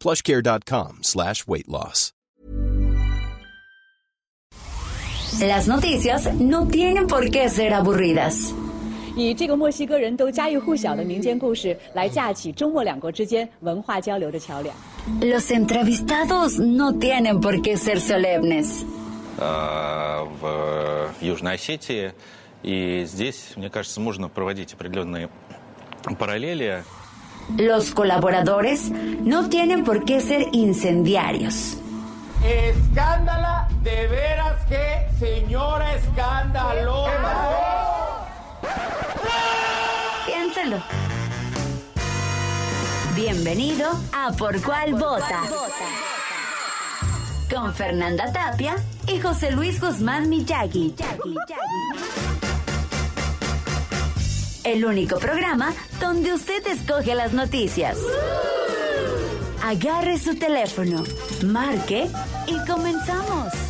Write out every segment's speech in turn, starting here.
plushcare.com slash weight loss. Las noticias no tienen por qué ser aburridas. 以这个墨西哥人都家喻户晓的民间故事来架起中墨两国之间文化交流的桥梁。 Los entrevistados no tienen por qué ser solemnes. э, в Южной Осетии. И здесь, мне кажется, можно проводить определенные параллели. Los colaboradores no tienen por qué ser incendiarios. Escándala, de veras que señora escandalosa. Piénselo. Bienvenido a Por Cuál Vota. Con Fernanda Tapia y José Luis Guzmán Miyagi. El único programa donde usted escoge las noticias. Agarre su teléfono, marque y comenzamos.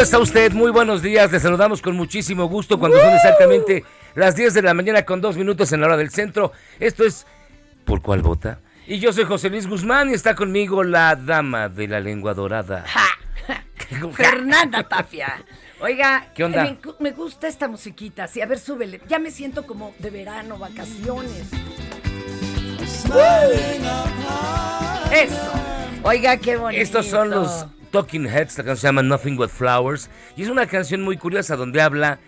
¿Cómo está usted? Muy buenos días. Le saludamos con muchísimo gusto cuando son exactamente las 10 de la mañana con dos minutos en la hora del centro. Esto es ¿Por cuál vota? Y yo soy José Luis Guzmán y está conmigo la dama de la lengua dorada. Fernanda Tapia. Oiga, ¿Qué onda? Me, gu- me gusta esta musiquita. Sí, a ver, súbele. Ya me siento como de verano, vacaciones. Eso. Oiga, qué bonito. Estos son los Talking Heads, la canción se llama Nothing But Flowers y es una canción muy curiosa donde habla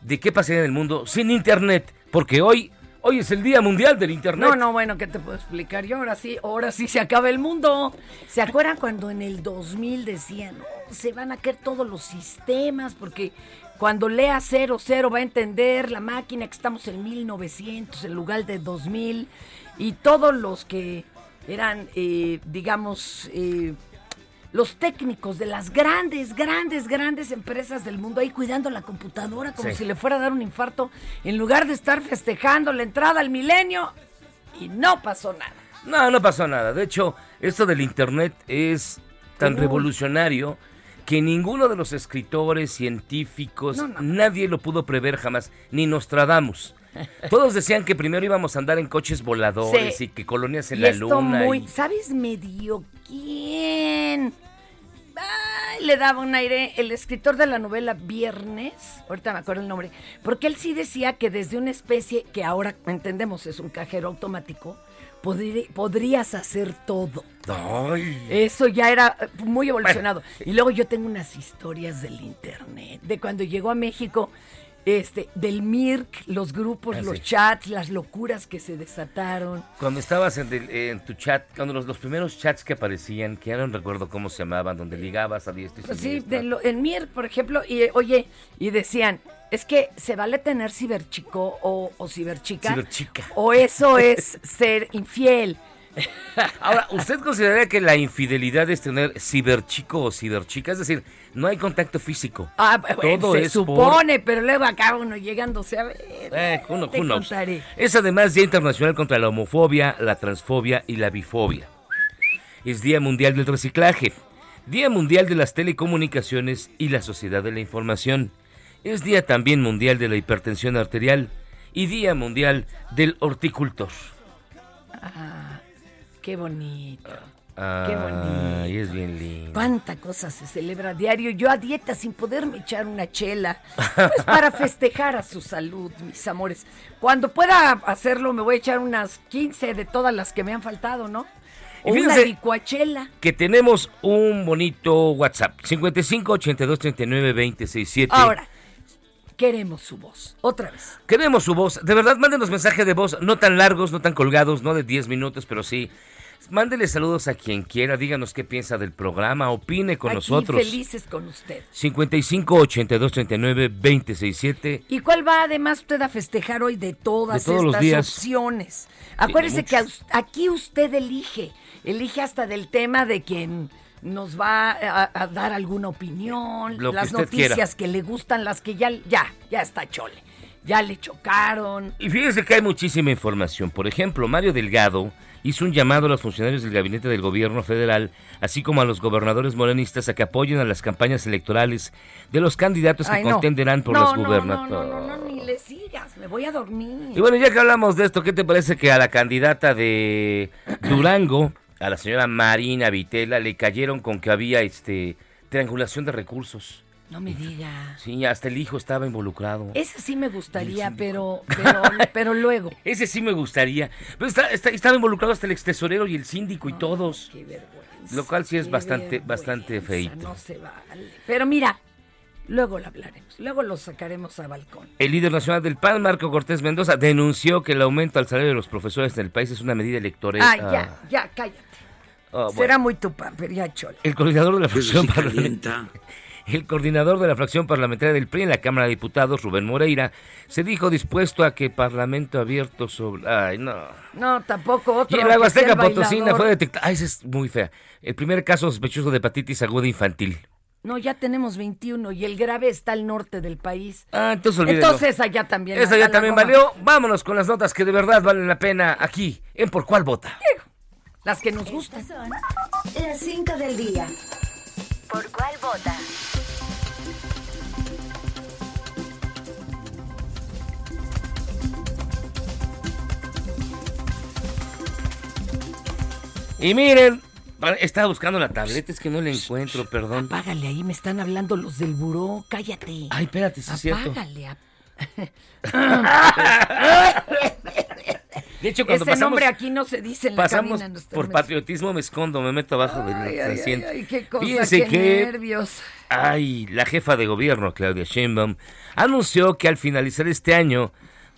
de qué pasaría en el mundo sin internet, porque hoy hoy es el Día Mundial del Internet. No, no, bueno, ¿qué te puedo explicar? Yo ahora sí, ahora sí se acaba el mundo. ¿Se acuerdan cuando en el 2000 decían, se van a caer todos los sistemas porque cuando lea 00 va a entender la máquina que estamos en 1900 en lugar de 2000 y todos los que eran, eh, digamos, eh, los técnicos de las grandes, grandes, grandes empresas del mundo ahí cuidando la computadora como Sí. si le fuera a dar un infarto, en lugar de estar festejando la entrada al milenio, y no pasó nada. No, no pasó nada. De hecho, esto del Internet es tan revolucionario que ninguno de los escritores, científicos, No, no. nadie lo pudo prever jamás, ni Nostradamus. Todos decían que primero íbamos a andar en coches voladores Sí. y que colonias en y la esto luna. muy, y- ¿sabes medio quién? Ay, le daba un aire el escritor de la novela Viernes, ahorita me acuerdo el nombre, porque él sí decía que desde una especie que ahora entendemos es un cajero automático, podri- podrías hacer todo. Ay. Eso ya era muy evolucionado. Y luego yo tengo unas historias del internet, de cuando llegó a México, este, del MIRC, los grupos, Ah, los sí. chats, las locuras que se desataron. Cuando estabas en, el- en tu chat, cuando los, los primeros chats que aparecían, que ya no recuerdo cómo se llamaban, donde ligabas a diestra y Pues sí, de lo- en MIR, por ejemplo, y oye, y decían, es que se vale tener ciberchico o, o ciberchica. Ciberchica. O eso es ser infiel. Ahora, ¿usted consideraría que la infidelidad es tener ciberchico o ciberchica? Es decir, no hay contacto físico. Ah, bueno, Todo se es por- supone, pero luego acaba uno llegándose a ver. Eh, kno- te contaré. Es además Día Internacional contra la Homofobia, la Transfobia y la Bifobia. Es Día Mundial del Reciclaje. Día Mundial de las Telecomunicaciones y la Sociedad de la Información. Es Día también Mundial de la Hipertensión Arterial y Día Mundial del Horticultor. Qué bonito. Qué Ay, bonito. es bien lindo. Cuánta cosa se celebra a diario. Yo a dieta sin poderme echar una chela. Pues para festejar a su salud, mis amores. Cuando pueda hacerlo, me voy a echar unas 15 de todas las que me han faltado, ¿no? Y una licuachela. Que tenemos un bonito WhatsApp. 55 82 39 20 67. Ahora, queremos su voz. Otra vez. Queremos su voz. De verdad, mándenos mensaje de voz, no tan largos, no tan colgados, no de 10 minutos, pero sí. Mándele saludos a quien quiera, díganos qué piensa del programa, opine con Aquí nosotros. felices con usted. 55 82 39 20 67. ¿Y cuál va además usted a festejar hoy de todas De estas días. opciones? Acuérdese que aquí usted elige, elige hasta del tema de quien nos va a, a dar alguna opinión, Lo las quiera. noticias que le gustan, las que ya, ya, ya está chole, ya le chocaron. Y fíjese que hay muchísima información. Por ejemplo, Mario Delgado hizo un llamado a los funcionarios del gabinete del gobierno federal, así como a los gobernadores morenistas, a que apoyen a las campañas electorales de los candidatos que no. contenderán por no, las no, gubernaturas. No, no, no, no, ni le sigas, me voy a dormir. Y bueno, ya que hablamos de esto, ¿qué te parece que a la candidata de Durango, a la señora Marina Vitela, le cayeron con que había este triangulación de recursos? No me diga. Sí, hasta el hijo estaba involucrado. Ese sí me gustaría, pero, pero, pero luego. Ese sí me gustaría. Pero está- está- estaba involucrado hasta el extesorero y el síndico y todos. Qué vergüenza. Lo cual sí es bastante- bastante feíto. No se vale. Pero mira, luego lo hablaremos. Luego lo sacaremos a balcón. El líder nacional del PAN, Marco Cortés Mendoza, denunció que el aumento al salario de los profesores en el país es una medida electoral. Ah, ya, ya, cállate. Ah, bueno. Será muy tupán, pero ya. El coordinador de la sí parlamentaria. El coordinador de la fracción parlamentaria del PRI en la Cámara de Diputados, Rubén Moreira, se dijo dispuesto a que Parlamento abierto sobre... Ay, no. No, tampoco otro. Y en la Huasteca Potosina fue detectada... Ay, esa es muy fea. El primer caso sospechoso de hepatitis aguda infantil. No, ya tenemos 21 y el grave está al norte del país. Ah, entonces olvídelo. Entonces allá también. Esa ya también goma. valió. Vámonos con las notas que de verdad valen la pena aquí, en Por Cuál Vota. Las que nos gustan. Son las 5 del día. ¿Por cuál vota? Y miren, estaba buscando la tableta, es que no la encuentro, perdón. Apágale ahí, me están hablando los del buró. Cállate. Ay, espérate, sí es cierto. Apágale. ap- De hecho, cuando Ese pasamos, nombre aquí no se dice en la pasamos cabina, por patriotismo, me escondo, me meto abajo del Ay, ay, ay, qué cosa, Fíjense qué que nervios. Ay, la jefa de gobierno, Claudia Sheinbaum, anunció que al finalizar este año,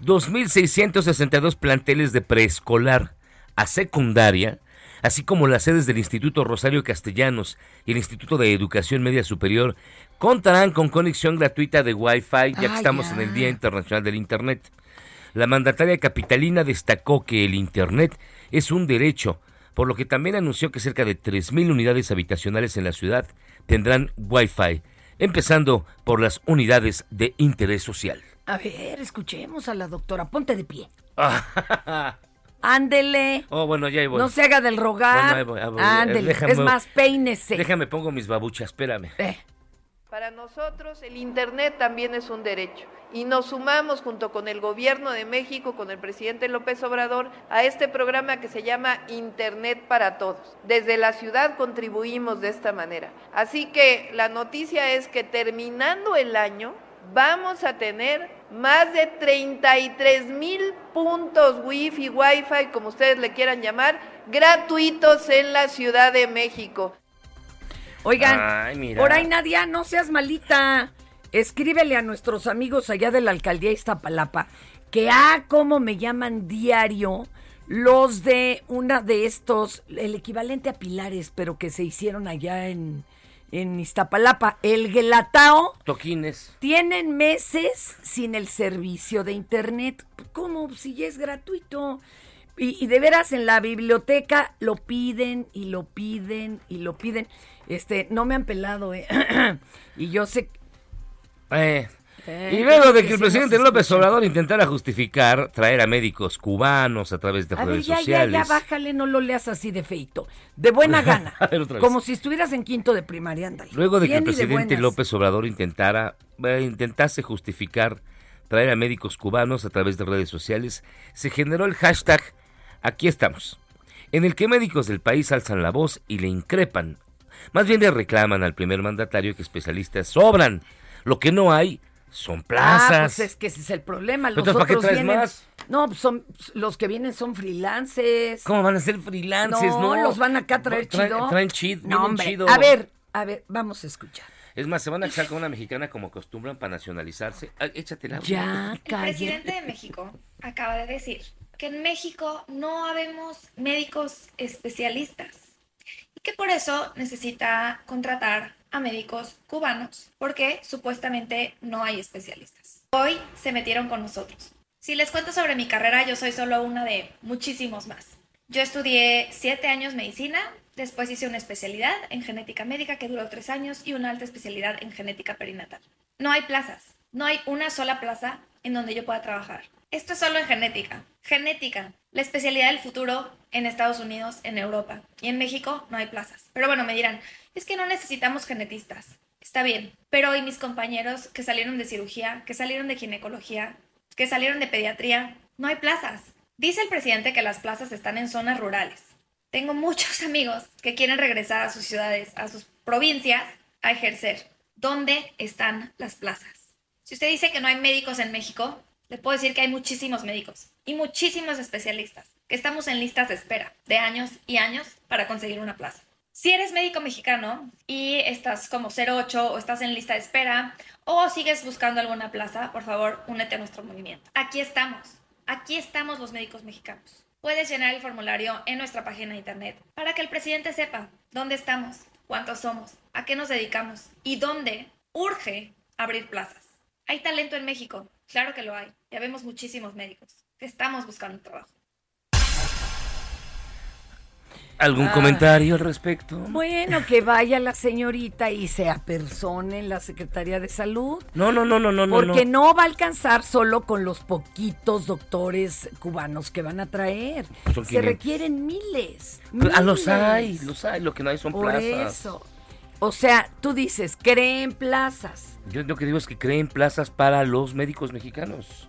2.662 planteles de preescolar a secundaria, así como las sedes del Instituto Rosario Castellanos y el Instituto de Educación Media Superior, contarán con conexión gratuita de Wi-Fi, ya que Ah, estamos en el Día Internacional del Internet. La mandataria capitalina destacó que el Internet es un derecho, por lo que también anunció que cerca de 3.000 unidades habitacionales en la ciudad tendrán Wi-Fi, empezando por las unidades de interés social. A ver, escuchemos a la doctora. Ponte de pie. oh, Ándele. bueno, ya ahí voy. No se haga del rogar. Bueno, ahí voy, ahí voy. Ándele. Déjame- es más, peínese. Déjame pongo mis babuchas, espérame. Eh, Para nosotros el Internet también es un derecho y nos sumamos junto con el Gobierno de México, con el presidente López Obrador, a este programa que se llama Internet para Todos. Desde la ciudad contribuimos de esta manera. Así que la noticia es que terminando el año vamos a tener más de 33 mil puntos Wi-Fi, Wi-Fi, como ustedes le quieran llamar, gratuitos en la Ciudad de México. Oigan, Ay, por ahí Nadia, no seas malita. Escríbele a nuestros amigos allá de la alcaldía Iztapalapa que ah, cómo me llaman diario los de una de estos, el equivalente a pilares, pero que se hicieron allá en, en Iztapalapa, el Gelatao. Toquines. Tienen meses sin el servicio de internet. ¿Cómo? Si ya es gratuito. Y, y de veras en la biblioteca lo piden y lo piden y lo piden. Este, no me han pelado, ¿eh? y yo sé. Eh, y luego de que el presidente López. Obrador intentara justificar traer a médicos cubanos a través de A redes ya, sociales. ya, bájale, no lo leas así de feito. De buena gana. Ver, como si estuvieras en quinto de primaria, ándale. Luego de que el presidente. López Obrador intentara, eh, intentase justificar traer a médicos cubanos a través de redes sociales, se generó el hashtag Aquí estamos, en el que médicos del país alzan la voz y le increpan, más bien le reclaman al primer mandatario que especialistas sobran. Lo que no hay son plazas. Ah, pues es que ese es el problema. Los Entonces, ¿para qué traes vienen- más? No, pues son los que vienen son freelances. ¿Cómo van a ser freelancers? No, los van acá a traer Traen- chido. Traen chido, No, vienen hombre. chido. A ver, a ver, vamos a escuchar. Es más, se van a casar con una mexicana como acostumbran para nacionalizarse. Ah, échatela. Ya, El cállate. presidente de México acaba de decir que en México no habemos médicos especialistas y que por eso necesita contratar a médicos cubanos porque supuestamente no hay especialistas. Hoy se metieron con nosotros. Si les cuento sobre mi carrera, yo soy solo una de muchísimos más. Yo estudié siete años medicina, después hice una especialidad en genética médica que duró tres años y una alta especialidad en genética perinatal. No hay plazas, no hay una sola plaza en donde yo pueda trabajar. Esto es solo en genética. Genética, la especialidad del futuro en Estados Unidos, en Europa y en México no hay plazas. Pero bueno, me dirán, es que no necesitamos genetistas. Está bien, pero hoy mis compañeros que salieron de cirugía, que salieron de ginecología, que salieron de pediatría, no hay plazas. Dice el presidente que las plazas están en zonas rurales. Tengo muchos amigos que quieren regresar a sus ciudades, a sus provincias, a ejercer. ¿Dónde están las plazas? Si usted dice que no hay médicos en México, le puedo decir que hay muchísimos médicos y muchísimos especialistas, que estamos en listas de espera de años y años para conseguir una plaza. Si eres médico mexicano y estás como 08 o estás en lista de espera o sigues buscando alguna plaza, por favor, únete a nuestro movimiento. Aquí estamos. Aquí estamos los médicos mexicanos. Puedes llenar el formulario en nuestra página de internet para que el presidente sepa dónde estamos, cuántos somos, a qué nos dedicamos y dónde urge abrir plazas. ¿Hay talento en México? Claro que lo hay. Ya vemos muchísimos médicos que estamos buscando trabajo. ¿Algún comentario al respecto? Bueno, que vaya la señorita y se apersone en la Secretaría de Salud. No, no, no, no, no. Porque no va a alcanzar solo con los poquitos doctores cubanos que van a traer. Son Se 500. requieren miles. Ah, los miles. hay, los hay. Lo que no hay son Por plazas. eso. O sea, tú dices, creen plazas. Yo lo que digo es que creen plazas para los médicos mexicanos.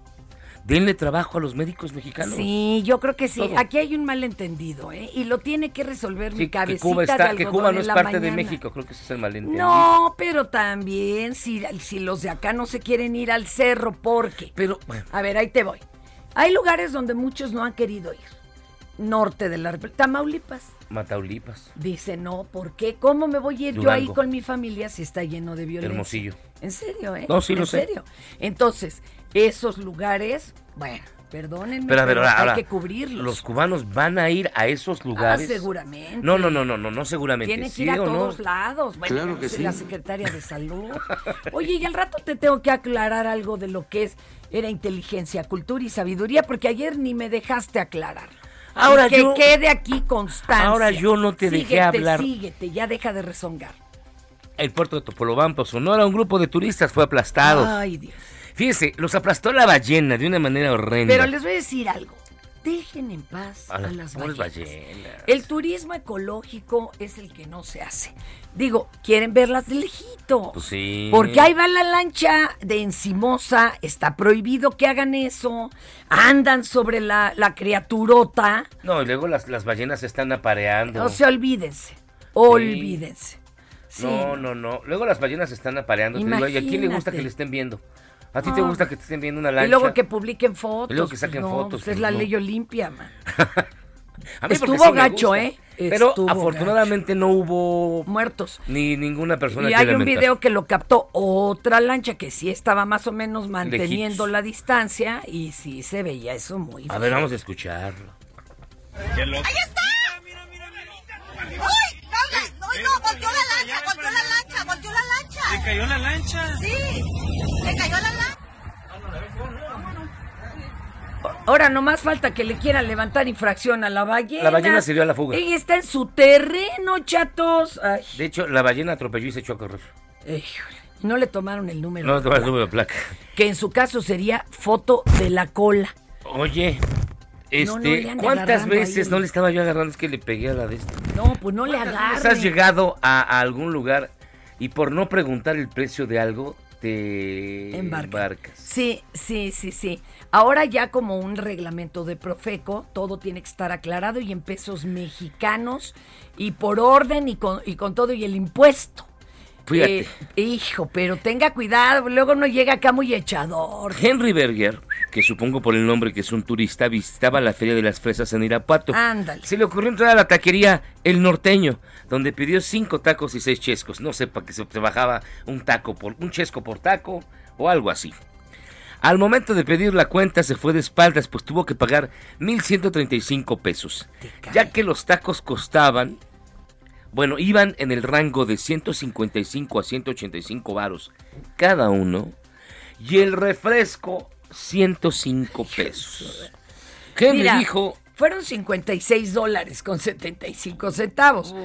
Denle trabajo a los médicos mexicanos. Sí, yo creo que sí. Todo. Aquí hay un malentendido, ¿eh? Y lo tiene que resolver Sí, mi que cabecita Cuba, de está, que Cuba no es parte de. México, creo que ese es el malentendido. No, pero también si, si los de acá no se quieren ir al cerro, porque. Pero, bueno, A ver, ahí te voy. Hay lugares donde muchos no han querido ir. Norte de la República. Tamaulipas. Mataulipas, Dice, no, ¿por qué? ¿Cómo me voy a ir yo ahí con mi familia si está lleno de violencia? Hermosillo. En serio, ¿eh? No, sí lo en sé. serio. Entonces, esos lugares, bueno, perdónenme, Pero a ver, pero ahora, hay ahora, que cubrirlos. los cubanos van a ir a esos Ah, lugares. seguramente. No, no, no, no, no, no seguramente. Tiene que ¿Sí ir a no? todos lados. Bueno, Claro que sí. la secretaria de salud. Oye, y al rato te tengo que aclarar algo de lo que es era inteligencia, cultura y sabiduría, porque ayer ni me dejaste aclarar. Ahora Y que yo- quede aquí constancia. Ahora yo no te dejé hablar. Síguete, ya deja de rezongar. El puerto de Topolobampo, Sonora, un grupo de turistas fue aplastado. Ay, Dios. Fíjese, los aplastó la ballena de una manera horrenda. Pero les voy a decir algo. Dejen en paz A a, las ballenas. ballenas. El turismo ecológico es el que no se hace. Digo, quieren verlas de lejito. Pues sí. Porque ahí va la lancha de encimosa, está prohibido que hagan eso, andan sobre la, la criaturota, No, y luego las, las ballenas se están apareando. no se olvídense, olvídense. Sí. No, no, no. Luego las ballenas se están apareando. Te digo, ¿y a quién le gusta que le estén viendo? ¿A ti te Ah. gusta que te estén viendo una lancha? Y luego que publiquen fotos. Y luego que saquen no, fotos, pues es pues la no. ley Olimpia, man. A mí porque estuvo sí gacho. ¿eh? Pero Estuvo afortunadamente no hubo Muertos. ni ninguna persona Y que hay un video que lo captó otra lancha que sí estaba más o menos manteniendo la distancia y sí se veía eso muy A ver, vamos a escucharlo. ¡Ahí está! ¡Mira, mira, mira! ¡Uy! ¡No, no! ¿Le cayó la lancha? Sí, le cayó la lancha. Ahora nomás falta que le quieran levantar infracción a la ballena. La ballena se dio a la fuga. Ella está en su terreno, chatos. Ay, De hecho, la ballena atropelló y se echó a correr. híjole, no le tomaron el número. No, de te va el placa, número de placa. Que en su caso sería foto de la cola. Oye, No, no este, le ¿cuántas veces ahí. no le estaba yo agarrando? Es que le pegué a la de esta. No, pues no le ¿Cuántas agarren. veces has llegado a, a algún lugar y por no preguntar el precio de algo, te Embarca. embarcas. Sí, sí, sí, sí. Ahora ya como un reglamento de Profeco, todo tiene que estar aclarado y en pesos mexicanos y por orden y con, y con todo y el impuesto. Fíjate. Eh, hijo, pero tenga cuidado, luego no llega acá muy echador. Henry Berger, que supongo por el nombre que es un turista, visitaba la Feria de las Fresas en Irapuato. Ándale. Se le ocurrió entrar a la taquería El Norteño, donde pidió cinco tacos y seis chescos. No sé para qué se bajaba un taco por un chesco por taco o algo así. Al momento de pedir la cuenta se fue de espaldas, pues tuvo que pagar 1.135 pesos, ya que los tacos costaban, bueno, iban en el rango de 155 a 185 varos cada uno, y el refresco 105 pesos. Henry Mira, dijo, Fueron 56 dólares con 75 centavos.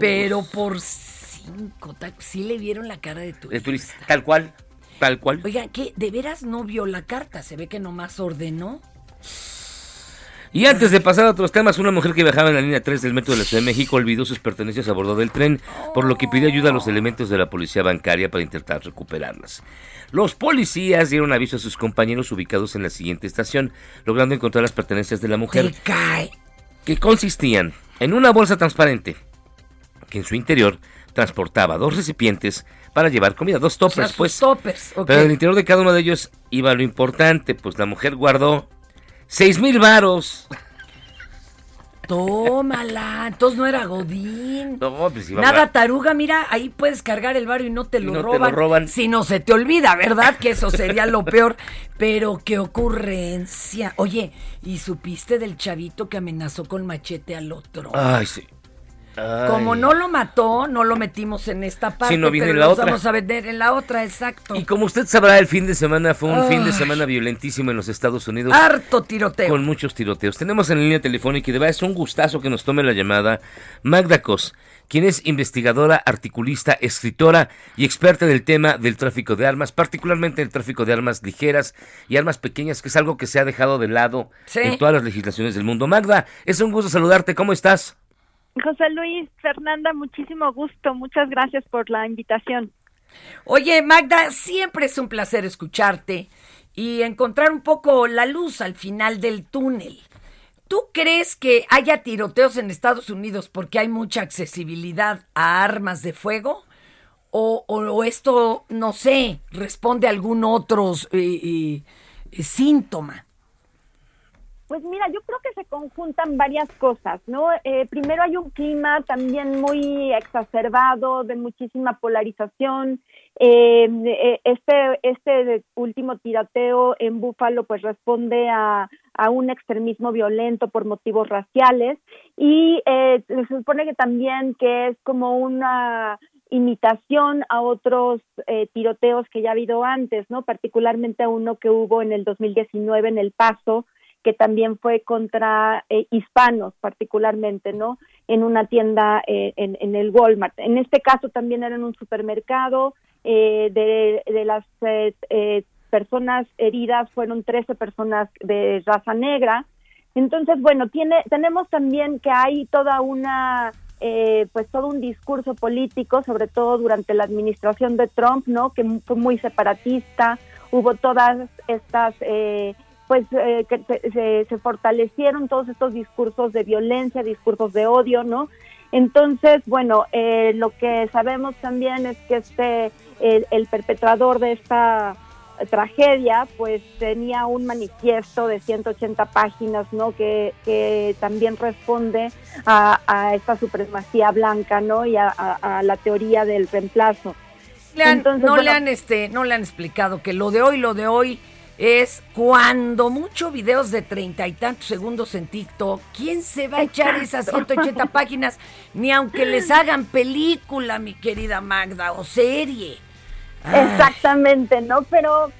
Pero por cinco tacos, sí le vieron la cara de turista. de turista, tal cual, tal cual. Oigan, ¿qué? ¿De veras no vio la carta? Se ve que nomás ordenó. Y antes de pasar a otros temas, una mujer que viajaba en la línea 3 del metro de la Ciudad de México olvidó sus pertenencias a bordo del tren, por lo que pidió ayuda a los elementos de la policía bancaria para intentar recuperarlas. Los policías dieron aviso a sus compañeros ubicados en la siguiente estación, logrando encontrar las pertenencias de la mujer, que consistían en una bolsa transparente, que en su interior transportaba dos recipientes para llevar comida, dos O toppers, sea, sus pues. toppers. Pero en el interior de cada uno de ellos iba lo importante, pues la mujer guardó seis mil varos. Tómala. Entonces no era Godín. No, pues iba Nada a- taruga, mira, ahí puedes cargar el barrio y no te Y lo, no te lo roban, roban. Si no se te olvida, ¿verdad? Que eso sería lo peor. Pero qué ocurrencia. Oye, ¿y supiste del chavito que amenazó con machete al otro? Ay, sí. Ay. Como no lo mató, no lo metimos en esta parte, no viene pero en la lo otra. vamos a vender en la otra, exacto. Y como usted sabrá, el fin de semana fue un fin de semana violentísimo en los Estados Unidos. Harto tiroteo. Con muchos tiroteos. Tenemos en la línea telefónica y de verdad es un gustazo que nos tome la llamada Magda Cos, quien es investigadora, articulista, escritora y experta del tema del tráfico de armas, particularmente el tráfico de armas ligeras y armas pequeñas, que es algo que se ha dejado de lado Sí. en todas las legislaciones del mundo. Magda, es un gusto saludarte. ¿Cómo estás? José Luis, Fernanda, muchísimo gusto. Muchas gracias por la invitación. Oye, Magda, siempre es un placer escucharte y encontrar un poco la luz al final del túnel. ¿Tú crees que haya tiroteos en Estados Unidos porque hay mucha accesibilidad a armas de fuego? ¿O, esto, no sé, responde a algún otro eh, eh, síntoma? Pues mira, yo creo que se conjuntan varias cosas, ¿no? Eh, primero hay un clima también muy exacerbado, de muchísima polarización. Eh, eh, este, este último tiroteo en Búfalo pues responde a, a un extremismo violento por motivos raciales y eh, se supone que también que es como una imitación a otros eh, tiroteos que ya ha habido antes, ¿no? Particularmente a uno que hubo en el 2019 en El Paso, que también fue contra eh, hispanos particularmente, ¿no? En una tienda eh, en, en el Walmart. En este caso también era en un supermercado. eh, de, de las eh, eh, personas heridas fueron 13 personas de raza negra. Entonces, bueno, tiene, tenemos también que hay toda una, eh, pues todo un discurso político, sobre todo durante la administración de Trump, ¿no? Que fue muy separatista. Hubo todas estas eh, pues eh, que se, fortalecieron todos estos discursos de violencia, discursos de odio, ¿no? Entonces, bueno, eh, lo que sabemos también es que este, el, el perpetrador de esta tragedia, pues tenía un manifiesto de 180 páginas, ¿no? Que, que también responde a, a esta supremacía blanca, ¿no? Y a, a- a la teoría del reemplazo. Le han- Entonces, no, le han, este, no le han explicado que lo de hoy, lo de hoy es cuando mucho videos de treinta y tantos segundos en TikTok. ¿Quién se va a echar esas 180 páginas? Ni aunque les hagan película, mi querida Magda, o serie. Ay. Exactamente, ¿no? Pero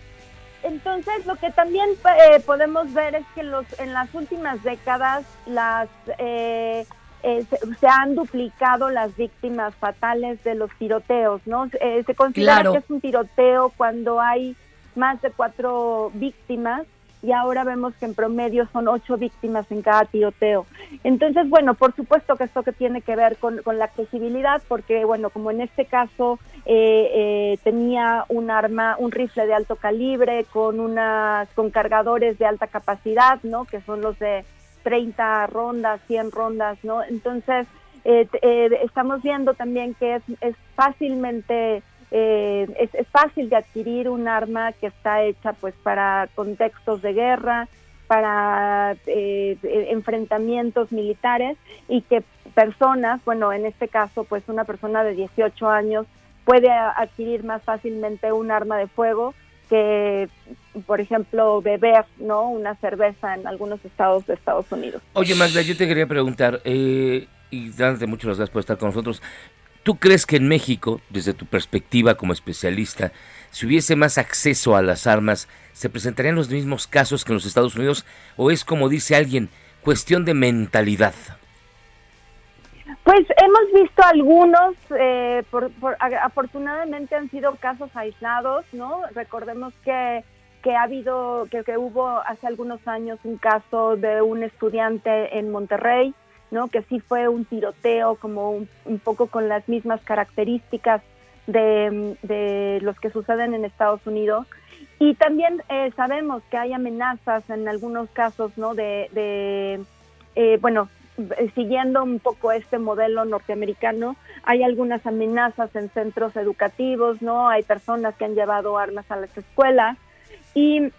entonces lo que también eh, podemos ver es que los en las últimas décadas las eh, eh, se, se han duplicado las víctimas fatales de los tiroteos, ¿no? Eh, se considera Claro. que es un tiroteo cuando hay más de cuatro víctimas y ahora vemos que en promedio son ocho víctimas en cada tiroteo. Entonces, bueno, por supuesto que esto que tiene que ver con, con la accesibilidad, porque, bueno, como en este caso eh, eh, tenía un arma, un rifle de alto calibre con unas, con cargadores de alta capacidad, ¿no? Que son los de 30 rondas, 100 rondas, ¿no? Entonces, eh, eh, estamos viendo también que es, es fácilmente eh, es, fácil de adquirir un arma que está hecha pues para contextos de guerra, para eh, enfrentamientos militares y que personas, bueno, en este caso pues una persona de 18 años puede adquirir más fácilmente un arma de fuego que, por ejemplo, beber, ¿no? Una cerveza en algunos estados de Estados Unidos. Oye, Magda, yo te quería preguntar, eh, y dándote muchas gracias por estar con nosotros, ¿tú crees que en México, desde tu perspectiva como especialista, si hubiese más acceso a las armas, se presentarían los mismos casos que en los Estados Unidos? ¿O es, como dice alguien, cuestión de mentalidad? Pues hemos visto algunos, eh, por, por, afortunadamente han sido casos aislados, ¿no? Recordemos que, que ha habido, que, que, hubo hace algunos años un caso de un estudiante en Monterrey, ¿no? Que sí fue un tiroteo como un, un poco con las mismas características de, los que suceden en Estados Unidos. Y también eh, sabemos que hay amenazas en algunos casos, ¿no? De, de eh, bueno, siguiendo un poco este modelo norteamericano, hay algunas amenazas en centros educativos, ¿no? Hay personas que han llevado armas a las escuelas y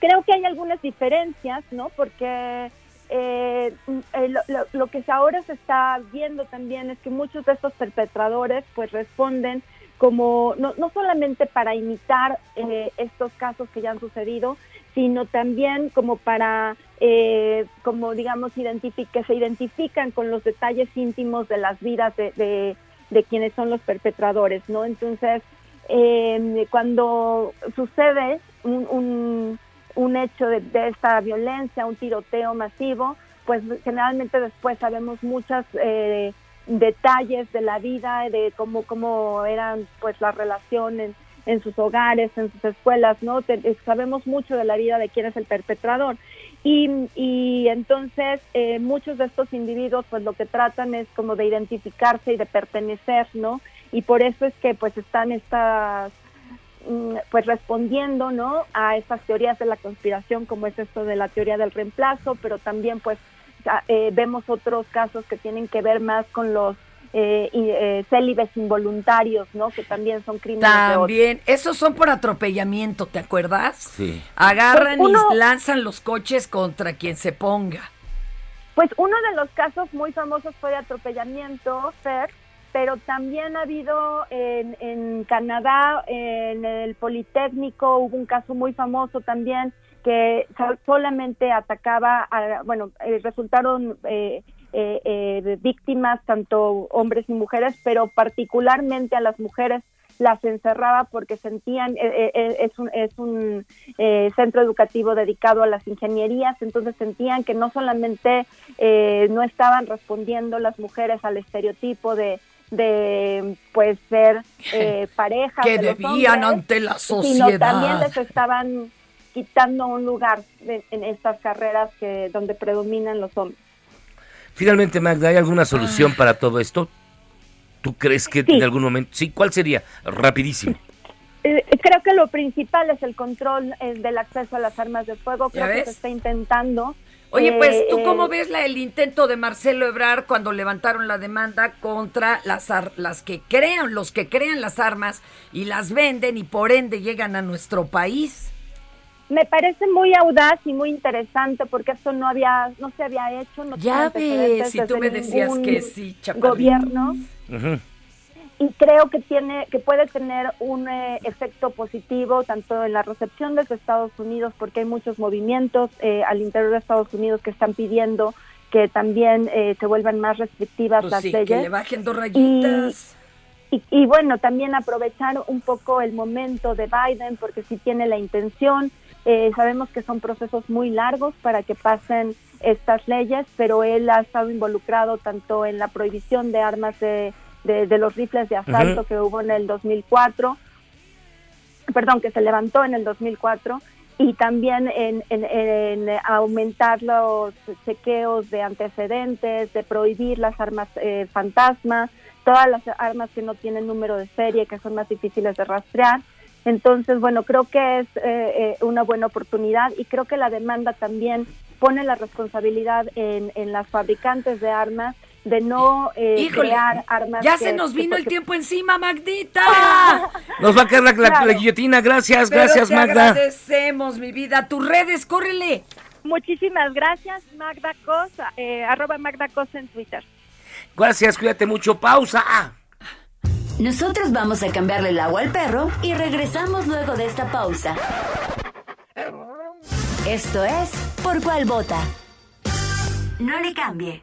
creo que hay algunas diferencias, ¿no? Porque eh, lo, lo, lo, que ahora se está viendo también es que muchos de estos perpetradores pues responden como no, no solamente para imitar eh, estos casos que ya han sucedido, sino también como para, eh, como digamos, que se identifican con los detalles íntimos de las vidas de, de, de quienes son los perpetradores, ¿no? Entonces, eh, cuando sucede un, un, un hecho de, de, esta violencia, un tiroteo masivo, pues generalmente después sabemos muchas eh, detalles de la vida, de cómo, cómo eran pues las relaciones en sus hogares, en sus escuelas, ¿no? Te, sabemos mucho de la vida de quién es el perpetrador. Y, y entonces eh, muchos de estos individuos pues lo que tratan es como de identificarse y de pertenecer, ¿no? Y por eso es que pues están estas pues respondiendo no a estas teorías de la conspiración como es esto de la teoría del reemplazo pero también pues eh, vemos otros casos que tienen que ver más con los eh, eh, célibes involuntarios, ¿no? Que también son crímenes. También, esos son por atropellamiento, ¿te acuerdas? Sí. Agarran pues uno, y lanzan los coches contra quien se ponga. Pues uno de los casos muy famosos fue de atropellamiento, Fer, pero también ha habido en, en Canadá, en el Politécnico, hubo un caso muy famoso también que solamente atacaba, a, bueno, eh, resultaron eh, eh, eh, víctimas tanto hombres y mujeres, pero particularmente a las mujeres las encerraba porque sentían, eh, es un, es un centro educativo dedicado a las ingenierías, entonces sentían que no solamente no estaban respondiendo las mujeres al estereotipo de de pues ser eh, parejas que de debían hombres, ante la sociedad sino también les estaban quitando un lugar de, en estas carreras que donde predominan los hombres. Finalmente, Magda, ¿hay alguna solución ah. para todo esto? ¿Tú crees que sí. en algún momento? Sí, ¿cuál sería? Rapidísimo. Eh, creo que lo principal es el control eh, del acceso a las armas de fuego. Creo que se está intentando. Oye, pues, ¿tú cómo eh, ves la, el intento de Marcelo Ebrard cuando levantaron la demanda contra las, las que crean, los que crean las armas y las venden y por ende llegan a nuestro país? me parece muy audaz y muy interesante porque esto no había no se había hecho no ya ves si tú me decías que sí chaparrín. gobierno uh -huh. Y creo que tiene que puede tener un eh, efecto positivo tanto en la recepción desde Estados Unidos porque hay muchos movimientos eh, al interior de Estados Unidos que están pidiendo que también eh, se vuelvan más restrictivas pues las sí, leyes. que le bajen dos rayitas. y, y, y, bueno, también aprovechar un poco el momento de Biden, porque si tiene la intención, eh, sabemos que son procesos muy largos para que pasen estas leyes, pero él ha estado involucrado tanto en la prohibición de armas de, de, de los rifles de asalto uh -huh. que hubo en el 2004, perdón, que se levantó en el 2004, y también en, en- en aumentar los chequeos de antecedentes, de prohibir las armas eh, fantasma, todas las armas que no tienen número de serie, que son más difíciles de rastrear. Entonces, bueno, creo que es eh, eh, una buena oportunidad y creo que la demanda también pone la responsabilidad en, en las fabricantes de armas de no eh, Híjole, crear armas. ya que- se nos que- vino el tiempo encima, Magdita. Nos va a caer la, la- Claro. la guillotina. Gracias, Pero gracias, te Magda. agradecemos, mi vida. Tus redes, córrele. Muchísimas gracias, Magda Cosa, eh, arroba Magda Cosa en Twitter. Gracias, cuídate mucho. Pausa. Nosotros vamos a cambiarle el agua al perro y regresamos luego de esta pausa. Esto es Por cuál vota. No le cambie.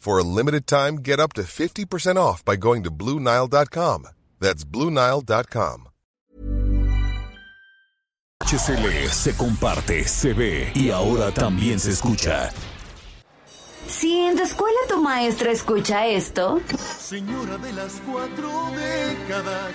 For a limited time, get up to 50% off by going to BlueNile.com. That's BlueNile.com. HCL se comparte, se ve y ahora también se escucha. Si en tu escuela tu maestra escucha esto, Señora de las cuatro décadas.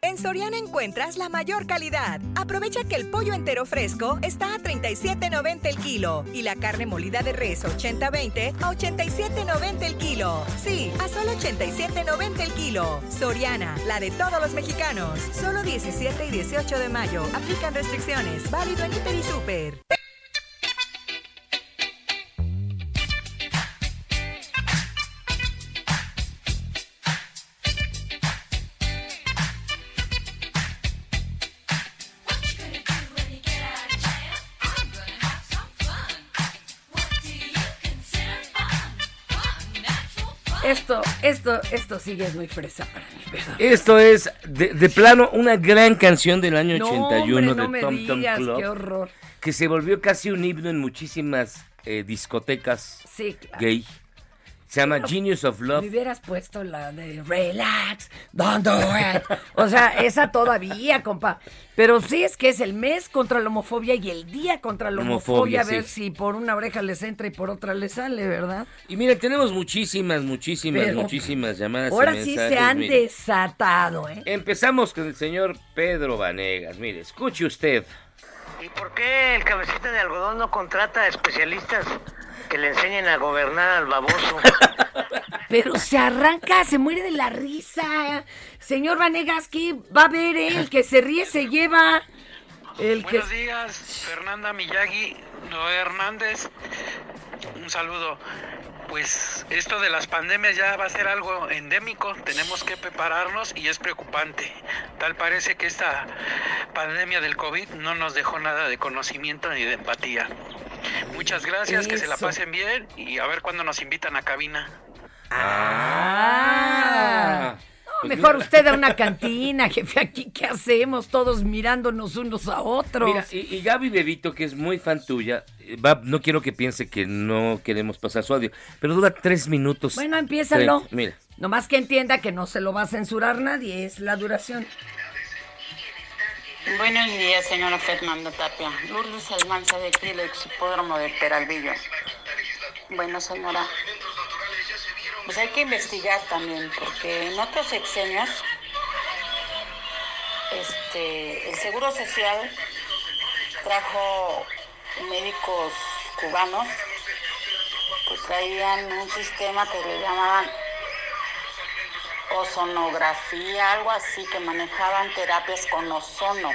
En Soriana encuentras la mayor calidad. Aprovecha que el pollo entero fresco está a 37.90 el kilo y la carne molida de res 80-20 a 87.90 el kilo. Sí, a solo 87.90 el kilo. Soriana, la de todos los mexicanos. Solo 17 y 18 de mayo. Aplican restricciones. Válido en Hiper y Super. Esto, esto, esto sí es muy fresa para mí, ¿verdad? Esto es, de, de plano, una gran canción del año No, 81 hombre, no de me Tom Tom Club. qué horror. Que se volvió casi un himno en muchísimas eh, discotecas Sí, claro. gay. Se llama Genius of Love. Me hubieras puesto la de relax, don't do it. O sea, esa todavía, compa. Pero sí es que es el mes contra la homofobia y el día contra la homofobia. Homofobia, a ver sí. si por una oreja les entra y por otra les sale, ¿verdad? Y mira, tenemos muchísimas, muchísimas, Pero- muchísimas llamadas. y Ahora sí se han mire. desatado, ¿eh? Empezamos con el señor Pedro Vanegas. Mire, escuche usted. ¿Y por qué el cabecita de algodón no contrata especialistas que le enseñen a gobernar al baboso? Pero se arranca, se muere de la risa. Señor Vanegas, ¿qué va a ver él? El que se ríe se lleva. El que... Buenos días, Fernanda Miyagi, Noé Hernández. Un saludo. Pues esto de las pandemias ya va a ser algo endémico, tenemos que prepararnos y es preocupante. Tal parece que esta pandemia del COVID no nos dejó nada de conocimiento ni de empatía. Muchas gracias, que se la pasen bien y a ver cuándo nos invitan a cabina. Ah. Pues mejor mira. usted a una cantina, jefe. Aquí, ¿qué hacemos? Todos mirándonos unos a otros. Mira, y, y Gaby Bebito, que es muy fan tuya, va- no quiero que piense que no queremos pasar su audio, pero dura tres minutos. Bueno, empiézalo. Mira. Nomás que entienda que no se lo va a censurar nadie, es la duración. Buenos días, señora Fernanda Tapia. Lourdes Almanza de aquí del Hipódromo de Peralvillo. Bueno, señora, pues hay que investigar también, porque en otros sexenios, este, el Seguro Social trajo médicos cubanos que traían un sistema que le llamaban ozonografía, algo así, que manejaban terapias con ozono.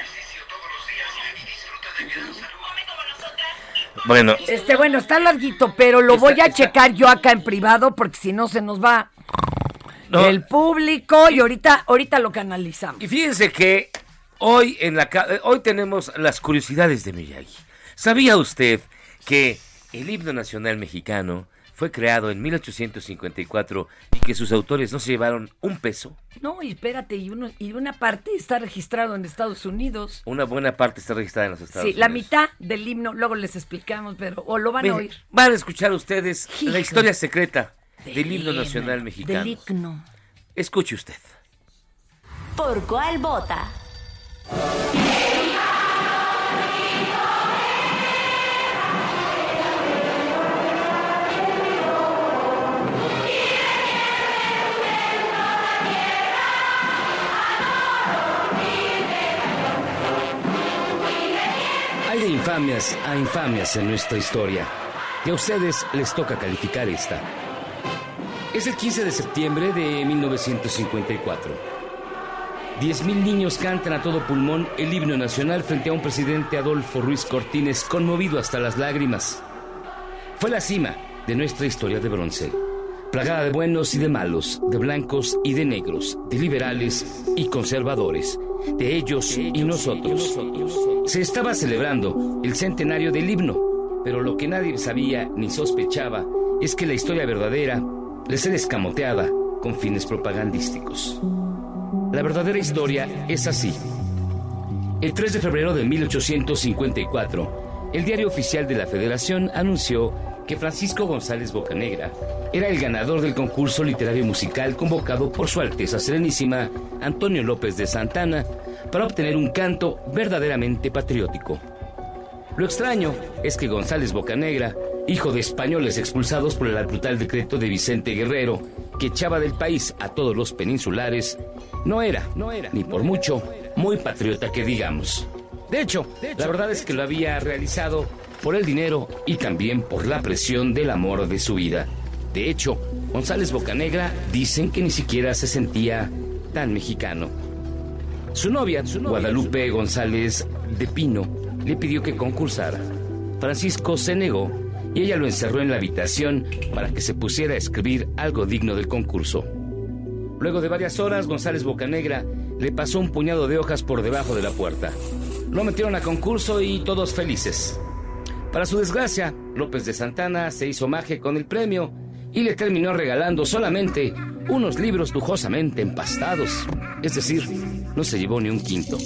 Bueno. Este, bueno, está larguito, pero lo voy a checar yo acá en privado porque si no se nos va el público y ahorita, ahorita lo canalizamos. Y fíjense que hoy en la ca- hoy tenemos las curiosidades de Miyagi. ¿Sabía usted que el himno nacional mexicano fue creado en 1854 y que sus autores no se llevaron un peso? No, y espérate, y, uno, y una parte está registrado en Estados Unidos. Una buena parte está registrada en los Estados Sí, Unidos. la mitad del himno, luego les explicamos, pero o lo van a oír. Van a escuchar ustedes la historia secreta del himno nacional mexicano. Del himno. Escuche usted. ¿Por cuál vota? Infamias a infamias en nuestra historia. Y a ustedes les toca calificar esta. Es el 15 de septiembre de 1954. 10.000 niños cantan a todo pulmón el himno nacional frente a un presidente Adolfo Ruiz Cortines conmovido hasta las lágrimas. Fue la cima de nuestra historia de bronce, plagada de buenos y de malos, de blancos y de negros, de liberales y conservadores, de ellos y nosotros. Se estaba celebrando el centenario del himno, pero lo que nadie sabía ni sospechaba es que la historia verdadera les era escamoteada con fines propagandísticos. La verdadera historia es así. El 3 de febrero de 1854, el diario oficial de la Federación anunció que Francisco González Bocanegra era el ganador del concurso literario musical convocado por Su Alteza Serenísima Antonio López de Santana para obtener un canto verdaderamente patriótico. Lo extraño es que González Bocanegra, hijo de españoles expulsados por el brutal decreto de Vicente Guerrero, que echaba del país a todos los peninsulares, no era, no era, ni por mucho, muy patriota que digamos. De hecho, la verdad es que lo había realizado por el dinero y también por la presión del amor de su vida. De hecho, González Bocanegra dicen que ni siquiera se sentía tan mexicano. Su novia, Guadalupe González de Pino, le pidió que concursara. Francisco se negó y ella lo encerró en la habitación para que se pusiera a escribir algo digno del concurso. Luego de varias horas, González Bocanegra le pasó un puñado de hojas por debajo de la puerta. Lo metieron a concurso y todos felices. Para su desgracia, López de Santana se hizo maje con el premio y le terminó regalando solamente unos libros lujosamente empastados. Es decir, no se llevó ni un quinto.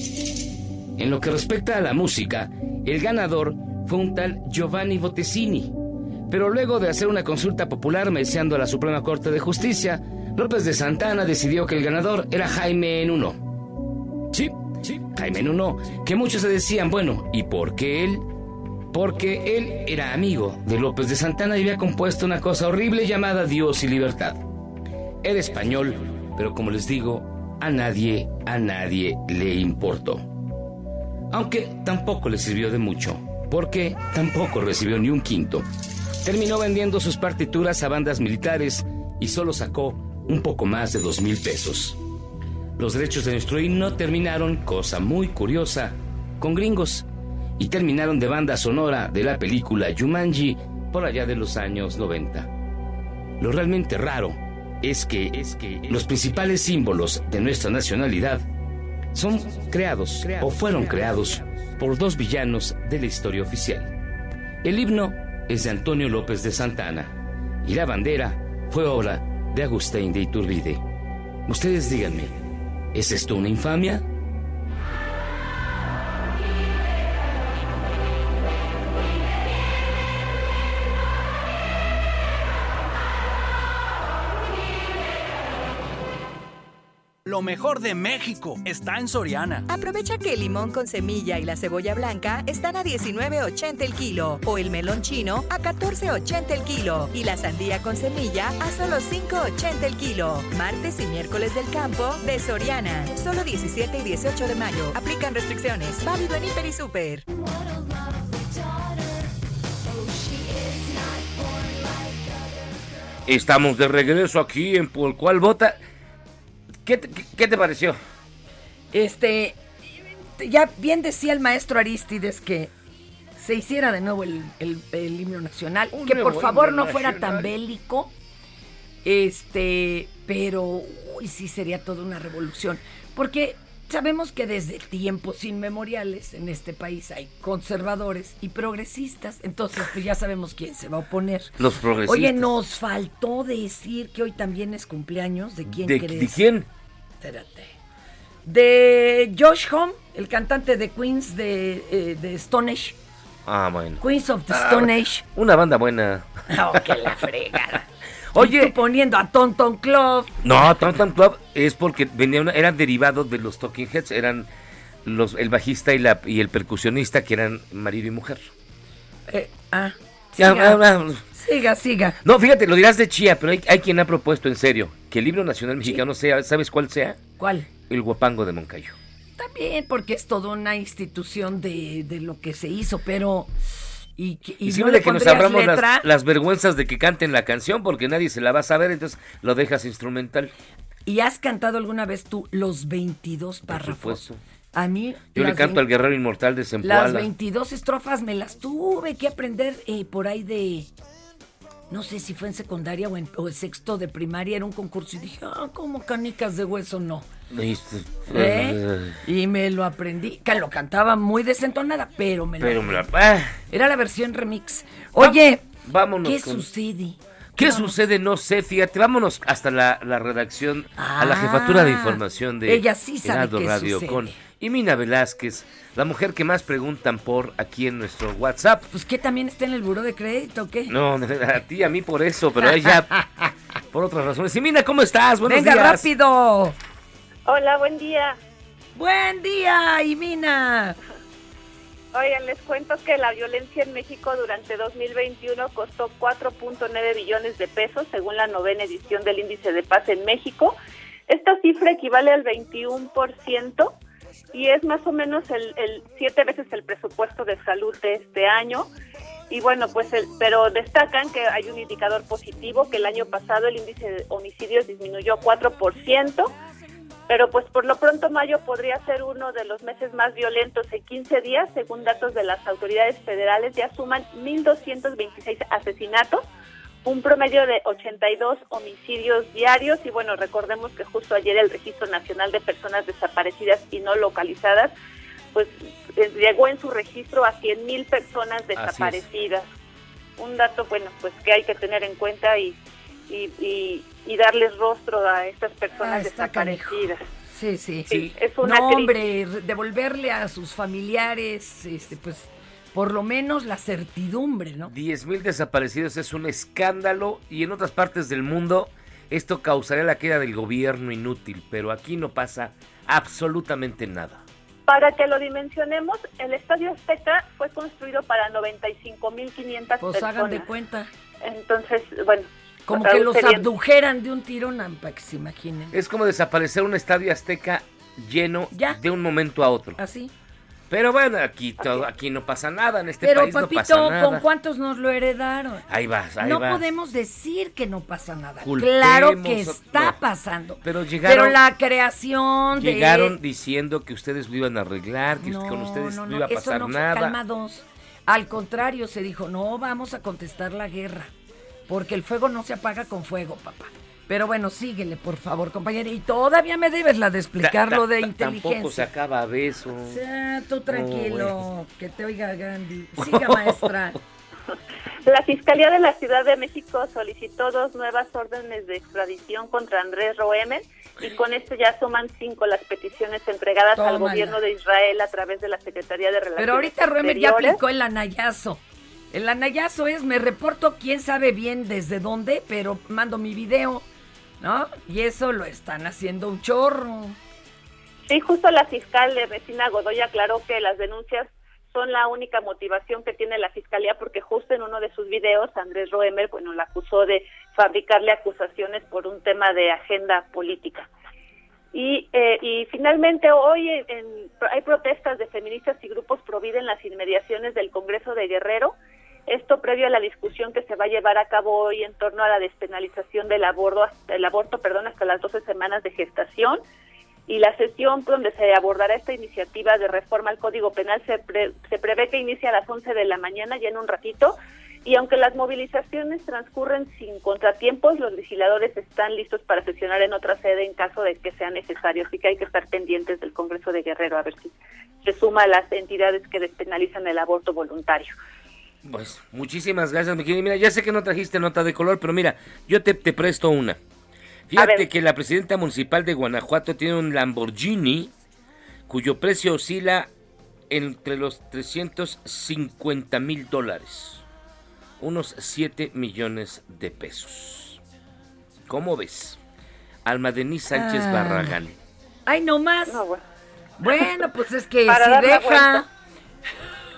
En lo que respecta a la música, el ganador fue un tal Giovanni Bottesini. Pero luego de hacer una consulta popular meseando a la Suprema Corte de Justicia, López de Santana decidió que el ganador era Jaime Nuno. Sí, sí, Jaime Nuno, que muchos se decían, bueno, ¿y por qué él? Porque él era amigo de López de Santana y había compuesto una cosa horrible llamada Dios y Libertad. Era español, pero como les digo, a nadie, a nadie le importó. Aunque tampoco le sirvió de mucho, porque tampoco recibió ni un quinto. Terminó vendiendo sus partituras a bandas militares y solo sacó un poco más de dos mil pesos. Los derechos de nuestro himno terminaron, cosa muy curiosa, con gringos y terminaron de banda sonora de la película Jumanji por allá de los años 90. Lo realmente raro es que, es que los principales símbolos de nuestra nacionalidad son creados o fueron creados por dos villanos de la historia oficial. El himno es de Antonio López de Santana y la bandera fue obra de Agustín de Iturbide. Ustedes díganme, ¿es esto una infamia? Lo mejor de México está en Soriana. Aprovecha que el limón con semilla y la cebolla blanca están a 19.80 el kilo o el melón chino a 14.80 el kilo y la sandía con semilla a solo 5.80 el kilo. Martes y miércoles del campo de Soriana. Solo 17 y 18 de mayo. Aplican restricciones. Válido en Hiper y Super. Estamos de regreso aquí en Por Cuál Vota. ¿Qué te, qué te pareció? Este, ya bien decía el maestro Aristides que se hiciera de nuevo el, el- el himno nacional, Un que por favor no fuera tan bélico, este, pero uy, sí sería toda una revolución, porque sabemos que desde tiempos inmemoriales en este país hay conservadores y progresistas, entonces pues ya sabemos quién se va a oponer. Los progresistas. Oye, nos faltó decir que hoy también es cumpleaños, ¿de quién ¿De, crees? de quién? Espérate. De Josh Home, el cantante de Queens de, eh, de Stone Age. Ah, bueno. Queens of the Ah, Stone Age. Una banda buena. No, que la fregada. Oye. Poniendo a Tonton Club. No, Tom Club es porque venía una, eran derivados de los Talking Heads, eran los el bajista y la y el percusionista que eran marido y mujer. Eh, ah, Ya, siga, ah, ah. Siga, siga. No, fíjate, lo dirás de chía, pero hay, hay quien ha propuesto en serio que el himno nacional mexicano sea, ¿sabes cuál sea? ¿Cuál? El guapango de Moncayo. También porque es toda una institución de, de lo que se hizo, pero... Y, que- y Y, no sirve le de que nos ahorramos las, las vergüenzas de que canten la canción porque nadie se la va a saber, entonces lo dejas instrumental. ¿Y has cantado alguna vez tú los 22 Por párrafos? supuesto. A mí... Yo le las canto al guerrero inmortal de Las Zempoala. 22 estrofas me las tuve que aprender eh, por ahí de... No sé si fue en secundaria o en, o en sexto de primaria, era un concurso y dije, ah, como canicas de hueso, no. ¿Eh? Y me lo aprendí, que lo cantaba muy desentonada, pero me lo Pero me la- ah. Era la versión remix. Oye, vámonos ¿qué con- sucede? ¿Qué sucede? No sé, fíjate, vámonos hasta la, la redacción, a la Ah, jefatura de información de ella sí sabe qué Radio sucede. con Imina Velázquez, la mujer que más preguntan por aquí en nuestro WhatsApp. Pues que también está en el buró de crédito, ¿o ¿qué? No, a ti, a mí por eso, pero a ella por otras razones. Imina, ¿cómo estás? Buenos Venga, días. rápido. Hola, buen día. Buen día, Imina. Oigan, les cuento que la violencia en México durante 2021 costó 4.9 billones de pesos, según la novena edición del Índice de Paz en México. Esta cifra equivale al 21% y es más o menos el, el siete veces el presupuesto de salud de este año. Y bueno, pues, el, pero destacan que hay un indicador positivo, que el año pasado el índice de homicidios disminuyó 4%, pero pues por lo pronto mayo podría ser uno de los meses más violentos en 15 días, según datos de las autoridades federales, ya suman 1.226 asesinatos, un promedio de 82 homicidios diarios y bueno, recordemos que justo ayer el Registro Nacional de Personas Desaparecidas y No Localizadas pues eh, llegó en su registro a 100.000 personas desaparecidas. Un dato, bueno, pues que hay que tener en cuenta y, y, y, y darles rostro a estas personas Ah, canijo. desaparecidas. Sí, sí. Sí, es una no, hombre, re- devolverle a sus familiares, este, pues, por lo menos la certidumbre, ¿no? 10.000 desaparecidos es un escándalo y en otras partes del mundo esto causaría la queda del gobierno inútil, pero aquí no pasa absolutamente nada. Para que lo dimensionemos, el Estadio Azteca fue construido para 95.500 Pues personas. hagan de cuenta. Entonces, bueno. Como Raúl que los sería- abdujeran de un tirón, para que se imaginen. Es como desaparecer un estadio azteca lleno de un momento a otro. Así. Pero bueno, aquí todo, aquí no pasa nada, en este Pero, país no papito, pasa nada. ¿con cuántos nos lo heredaron? Ahí vas, ahí no vas. podemos decir que no pasa nada. Culpemos claro que está no. pasando. Pero llegaron, Pero la creación de... llegaron diciendo que ustedes lo iban a arreglar, que con ustedes no, no, no, iba a eso pasar no fue- nada. calmados. Al contrario, se dijo, no, vamos a contestar la guerra. Porque el fuego no se apaga con fuego, papá. Pero bueno, síguele, por favor, compañera. Y todavía me debes la de explicar lo de ta- Tampoco se inteligencia. acaba a beso. sea, tú tranquilo, bueno. que te oiga Gandhi. Siga, maestra. La Fiscalía de la Ciudad de México solicitó dos nuevas órdenes de extradición contra Andrés Roemer y con esto ya suman cinco las peticiones entregadas al gobierno de Israel a través de la Secretaría de Relaciones Pero ahorita Roemer ya Exteriores. aplicó el anayazo. El anayazo es, me reporto quién sabe bien desde dónde, pero mando mi video, ¿no? Y eso lo están haciendo un chorro. Sí, justo la fiscal de Vecina Godoy aclaró que las denuncias son la única motivación que tiene la fiscalía porque justo en uno de sus videos Andrés Roemer, bueno, la acusó de fabricarle acusaciones por un tema de agenda política. Y, eh, y finalmente hoy en- hay protestas de feministas y grupos pro vida en las inmediaciones del Congreso de Guerrero. Esto previo a la discusión que se va a llevar a cabo hoy en torno a la despenalización del aborto, del aborto perdón, hasta las 12 semanas de gestación. y la sesión donde se abordará esta iniciativa de reforma al Código Penal se, pre- se prevé que inicie a las 11 de la mañana, ya en un ratito, y aunque las movilizaciones transcurren sin contratiempos, los legisladores están listos para sesionar en otra sede en caso de que sea necesario, así que hay que estar pendientes del Congreso de Guerrero a ver si se suma a las entidades que despenalizan el aborto voluntario. Pues muchísimas gracias, mi querida. Mira, ya sé que no trajiste nota de color, pero mira, yo te, te presto una. Fíjate que la presidenta municipal de Guanajuato tiene un Lamborghini cuyo precio oscila entre los 350 mil dólares, unos 7 millones de pesos. ¿Cómo ves? Alma Denise Sánchez Ah. Barragán. Ay, no más. Bueno, pues es que Para si deja.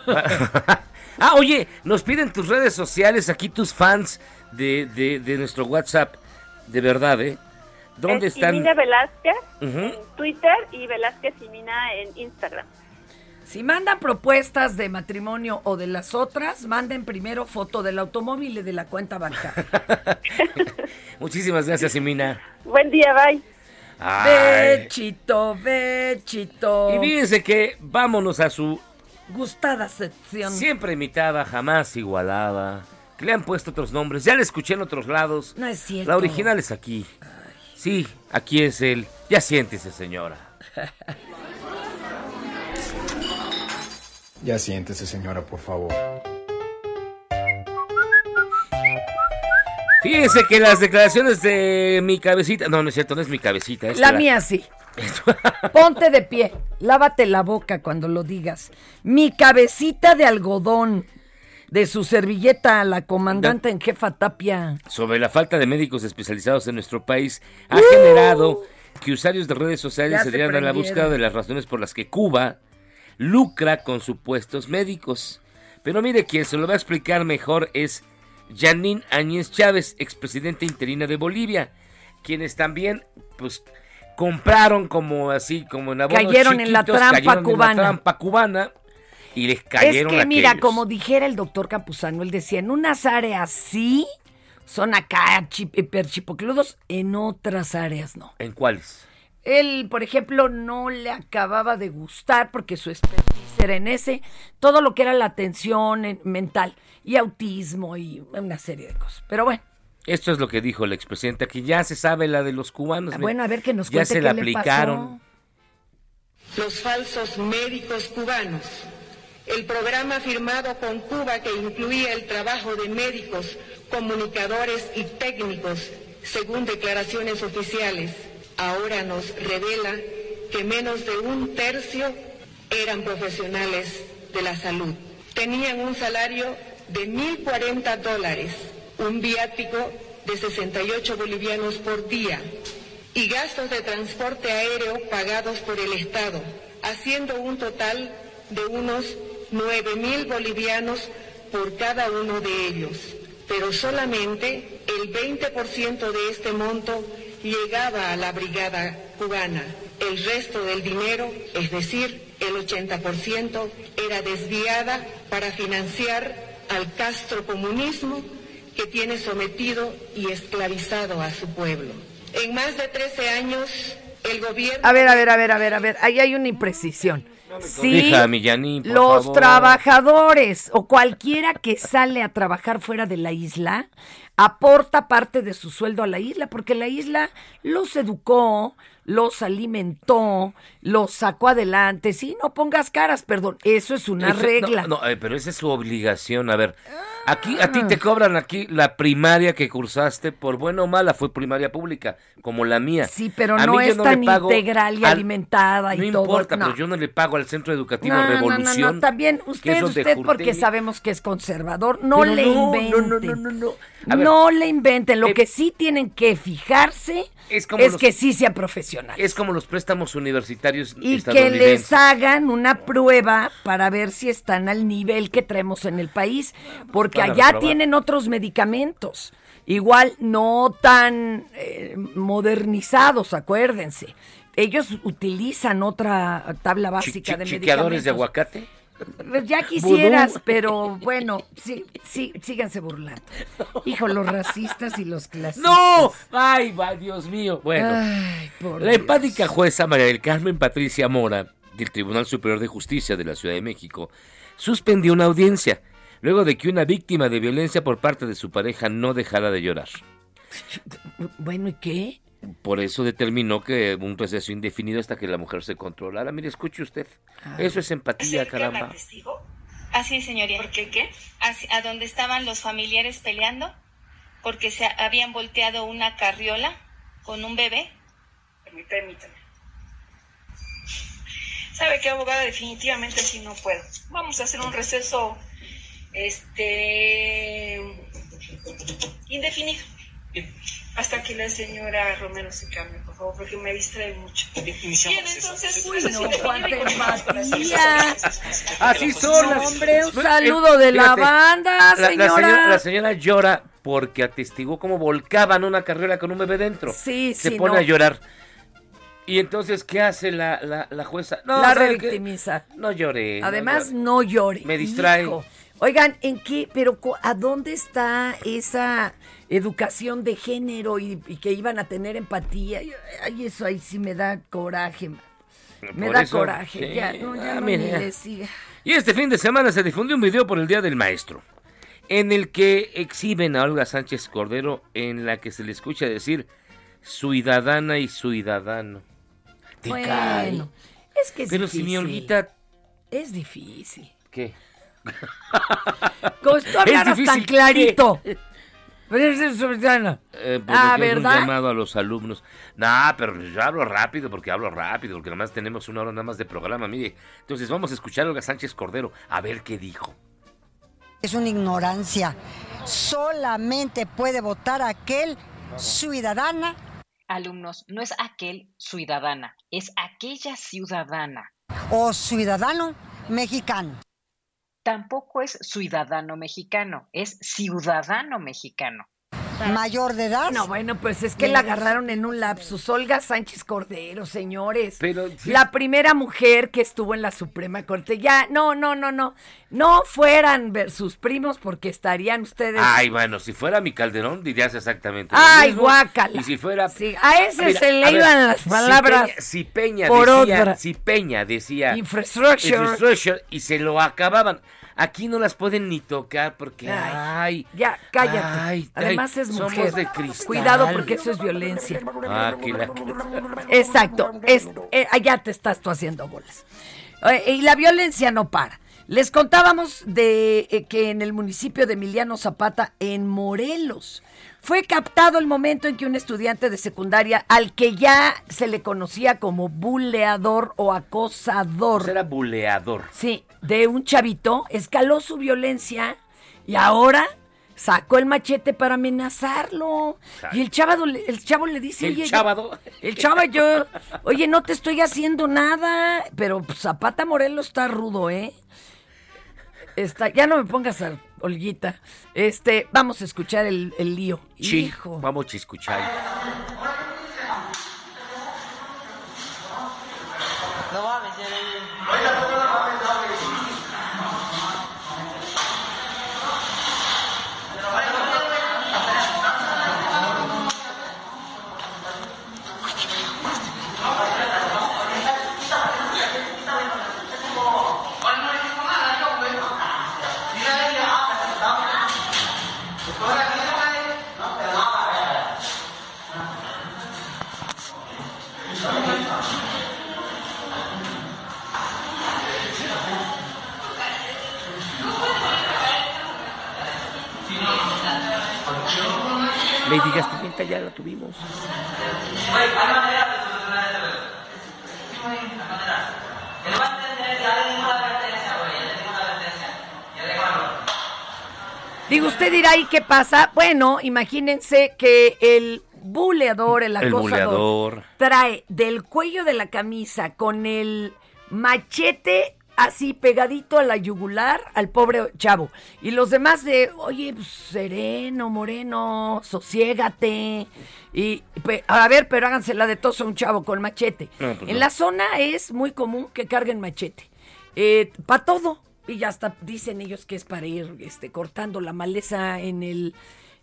ah, oye, nos piden tus redes sociales aquí tus fans de, de, de nuestro WhatsApp. De verdad, ¿eh? ¿Dónde Es están? Imina Velázquez en Twitter y Velázquez y Mina en Instagram. Si mandan propuestas de matrimonio o de las otras, manden primero foto del automóvil y de la cuenta bancaria. Muchísimas gracias, Emina. Buen día, bye. Ay. Bechito, bechito. Y fíjense que vámonos a su Gustada sección. siempre imitada, jamás igualada. Que le han puesto otros nombres. Ya la escuché en otros lados. No es cierto. La original es aquí. Sí, aquí es él. Ya siéntese, señora. Ya siéntese, señora, por favor. Fíjense que las declaraciones de mi cabecita. No, no es cierto, no es mi cabecita. es La la- mía sí. Ponte de pie. Lávate la boca cuando lo digas. Mi cabecita de algodón. De su servilleta, la comandante en jefa Tapia. sobre la falta de médicos especializados en nuestro país ha generado que usuarios de redes sociales se dieran a la búsqueda de las razones por las que Cuba lucra con supuestos médicos. Pero mire, quien se lo va a explicar mejor es Janine Áñez Chávez, expresidenta interina de Bolivia, quienes también, pues, compraron como así, como en abonos Cayeron en la trampa cayeron en la cubana. trampa cubana y les cayeron es que mira, aquellos. como dijera el doctor Campuzano, él decía, en unas áreas sí son acá chip- hiperchipocludos, en otras áreas no. ¿En cuáles? Él, por ejemplo, no le acababa de gustar porque su expertise era en ese, todo lo que era la atención en- mental y autismo y una serie de cosas. Pero bueno, Esto es lo que dijo la expresidenta, que ya se sabe la de los cubanos. mira. bueno, a ver que nos Ya se qué la le aplicaron. Los falsos médicos cubanos. El programa firmado con Cuba que incluía el trabajo de médicos, comunicadores y técnicos, según declaraciones oficiales, ahora nos revela que menos de un tercio eran profesionales de la salud. Tenían un salario de 1.040 dólares, un viático de 68 bolivianos por día y gastos de transporte aéreo pagados por el Estado, haciendo un total de unos 9 mil bolivianos por cada uno de ellos. Pero solamente el 20% de este monto llegaba a la brigada cubana. El resto del dinero, es decir, el 80%, era desviada para financiar al castrocomunismo que tiene sometido y esclavizado a su pueblo. En más de 13 años, el gobierno... a ver, a ver, a ver, a ver, a ver, ahí hay una imprecisión. Sí, Hija, por los favor. trabajadores o cualquiera que sale a trabajar fuera de la isla aporta parte de su sueldo a la isla porque la isla los educó, los alimentó, los sacó adelante. Sí, no pongas caras, perdón, eso es una regla. No, no, eh, pero esa es su obligación. A ver, aquí a ti te cobran aquí la primaria que cursaste, por buena o mala, fue primaria pública, como la mía. Sí, pero A no es le tan integral y al- alimentada y No todo. importa, no. pero yo no le pago al Centro Educativo No, no, no, Revolución. no, también usted, porque sabemos que es conservador, no Pero le no, no, inventen. no, no, no, no. A ver, No le inventen, lo eh, que sí tienen que fijarse Es es, como los- que sí sea profesional. Es como los préstamos universitarios Y que les hagan una prueba para ver si están al nivel que traemos en el país, porque allá tienen otros medicamentos, igual no tan eh, modernizados, acuérdense. Ellos utilizan otra tabla básica de medicamentos. de aguacate. Pues ya quisieras, pero bueno, sí, sí, síganse burlando. Hijo, los racistas y los clasistas. ¡No! ¡Ay, va, Dios mío! Bueno, Ay, por la Dios. empática jueza María del Carmen Patricia Mora, del Tribunal Superior de Justicia de la Ciudad de México, suspendió una audiencia luego de que una víctima de violencia por parte de su pareja no dejara de llorar. Bueno, ¿y qué? Por eso determinó que un proceso indefinido hasta que la mujer se controlara. Mire, escuche usted. Eso es empatía, caramba. Así, señoría. ¿Por qué qué? a donde estaban los familiares peleando, porque se habían volteado una carriola con un bebé. Permítame. ¿Sabe qué, abogada? Definitivamente sí no puedo. Vamos a hacer un receso, este, indefinido. Hasta que la señora Romero se cambie, por favor, porque me distrae mucho. Bien, entonces, pues, no, con- empatía. Así son las- Hombre, un Eh, saludo de la banda, la- la señora. La señora llora porque atestiguó cómo volcaban una carrera con un bebé dentro. Sí, Se sí, pone no. a llorar. Y entonces, ¿qué hace la, la, la jueza? la ¿sabe qué? revictimiza. No llore. no Además, llore. no llore. Me distrae. hijo. Oigan, ¿en qué? Pero ¿a dónde está esa educación de género y, y que iban a tener empatía? Ay, eso ahí sí me da coraje. Me Por da eso, coraje. sí. Ya, no, ya Ah, no mire. ni le siga. Y este fin de semana se difundió un video por el Día del Maestro, en el que exhiben a Olga Sánchez Cordero, en la que se le escucha decir ciudadana y ciudadano. Te Bueno, cae. es que es Pero si mi. Olguita, Es difícil. ¿qué? Como si tú hablaras tan difícil, clarito. Pero es ciudadana. Eh, pues, Ah, le quiero ¿verdad? Un llamado a los alumnos. Nah, pero yo hablo rápido porque hablo rápido, porque nada más tenemos una hora nada más de programa, mire. Entonces vamos a escuchar a Olga Sánchez Cordero a ver qué dijo. Es una ignorancia. Solamente puede votar aquel ciudadana Alumnos, no es aquel ciudadana, es aquella ciudadana. o ciudadano mexicano. Tampoco es ciudadano mexicano, es ciudadano mexicano. Mayor de edad. No, bueno, pues es que la agarraron en un lapsus. Olga Sánchez Cordero, señores. Pero La primera mujer que estuvo en la Suprema Corte. Ya, no, no, no, no. No fueran ver sus primos porque estarían ustedes. Ay, bueno, si fuera mi Calderón dirías exactamente lo Ay, mismo. guácala. Y si fuera... Sí, a ese Mira, se le ver, iban las si palabras. Peña- Si Peña, por decía, otra. si Peña decía... Infrastructure. infrastructure, y se lo acababan. Aquí no las pueden ni tocar porque... Ay, ya, cállate. ay, Además ay, es somos mujer. de cristal. Cuidado porque eso es violencia. Ah, aquí la- Exacto. Es, eh, allá te estás tú haciendo bolas. Eh, y la violencia no para. Les contábamos de eh, que en el municipio de Emiliano Zapata, en Morelos, fue captado el momento en que un estudiante de secundaria, al que ya se le conocía como buleador o acosador, Era buleador. sí, de un chavito, escaló su violencia y ahora sacó el machete para amenazarlo. Y el chavo, el chavo le dice, El oye, el chavo yo, oye, no te estoy haciendo nada, pero pues, Zapata Morelos está rudo, ¿eh? Está, ya no me pongas a Olguita. Este, vamos a escuchar el, el lío. Sí, Hijo. vamos a escuchar. No Lady Gastipinta ya la tuvimos. Digo, usted dirá, ¿y qué pasa? Bueno, imagínense que el buleador, el El acosador, buleador. trae del cuello de la camisa con el machete así pegadito a la yugular al pobre chavo. Y los demás de, oye, pues, sereno, moreno, sosiégate. Y, a ver, pero hágansela de tos a un chavo con machete. No, pues en no. la zona es muy común que carguen machete. para todo. y ya hasta dicen ellos que es para ir este, cortando la maleza en el,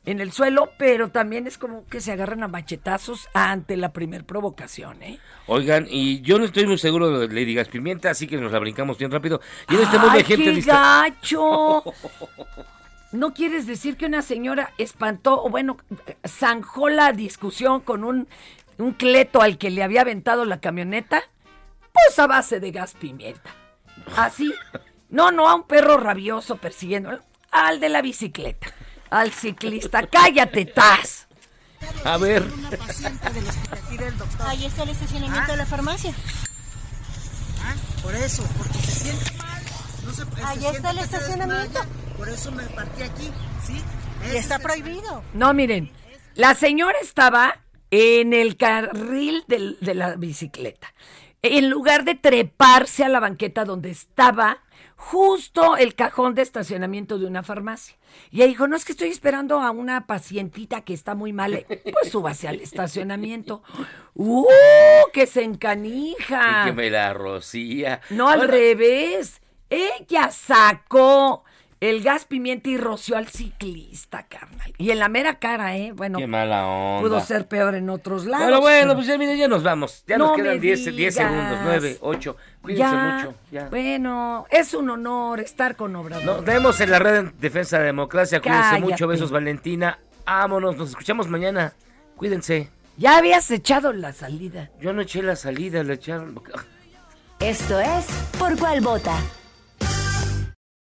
en el suelo, pero también es como que se agarran a machetazos ante la primer provocación, ¿eh? Oigan, y yo no estoy muy seguro de Lady Gas Pimienta, así que nos la brincamos bien rápido. Y en este mundo ¡Ay, hay gente qué lista. gacho! ¿No quieres decir que una señora espantó, o bueno, zanjó la discusión con un, un cleto al que le había aventado la camioneta? Pues a base de gas pimienta. Así. No, no, a un perro rabioso persiguiendo. Al de la bicicleta. Al ciclista. ¡Cállate, Taz! A ver. Ahí está el estacionamiento de la farmacia. Por eso, porque se siente mal. No se, se Ahí está el estacionamiento. desmaya, Por eso me partí aquí, ¿sí? Y está prohibido. No, miren. La señora estaba en el carril del- de la bicicleta. En lugar de treparse a la banqueta donde estaba justo el cajón de estacionamiento de una farmacia. Y ella dijo, no, es que estoy esperando a una pacientita que está muy mal. Pues súbase al estacionamiento. ¡Uh! ¡Que se encanija! Y que me la rocía. No, al Bueno, revés. Ella sacó el gas pimienta y roció al ciclista, carnal. Y en la mera cara, ¿eh? Bueno, Qué mala onda. pudo ser peor en otros lados. Bueno, bueno, pero- pues ya, mire, ya nos vamos. Ya No nos quedan 10 10 digas. segundos, 9, 8. Cuídense Ya, mucho. Ya. Bueno, es un honor estar con Obrador. Nos vemos en la red en Defensa de la Democracia. Cuídense Cállate. mucho. Besos, Valentina. Vámonos. Nos escuchamos mañana. Cuídense. Ya habías echado la salida. Yo no eché la salida, le echaron. Esto es Por Cuál Vota.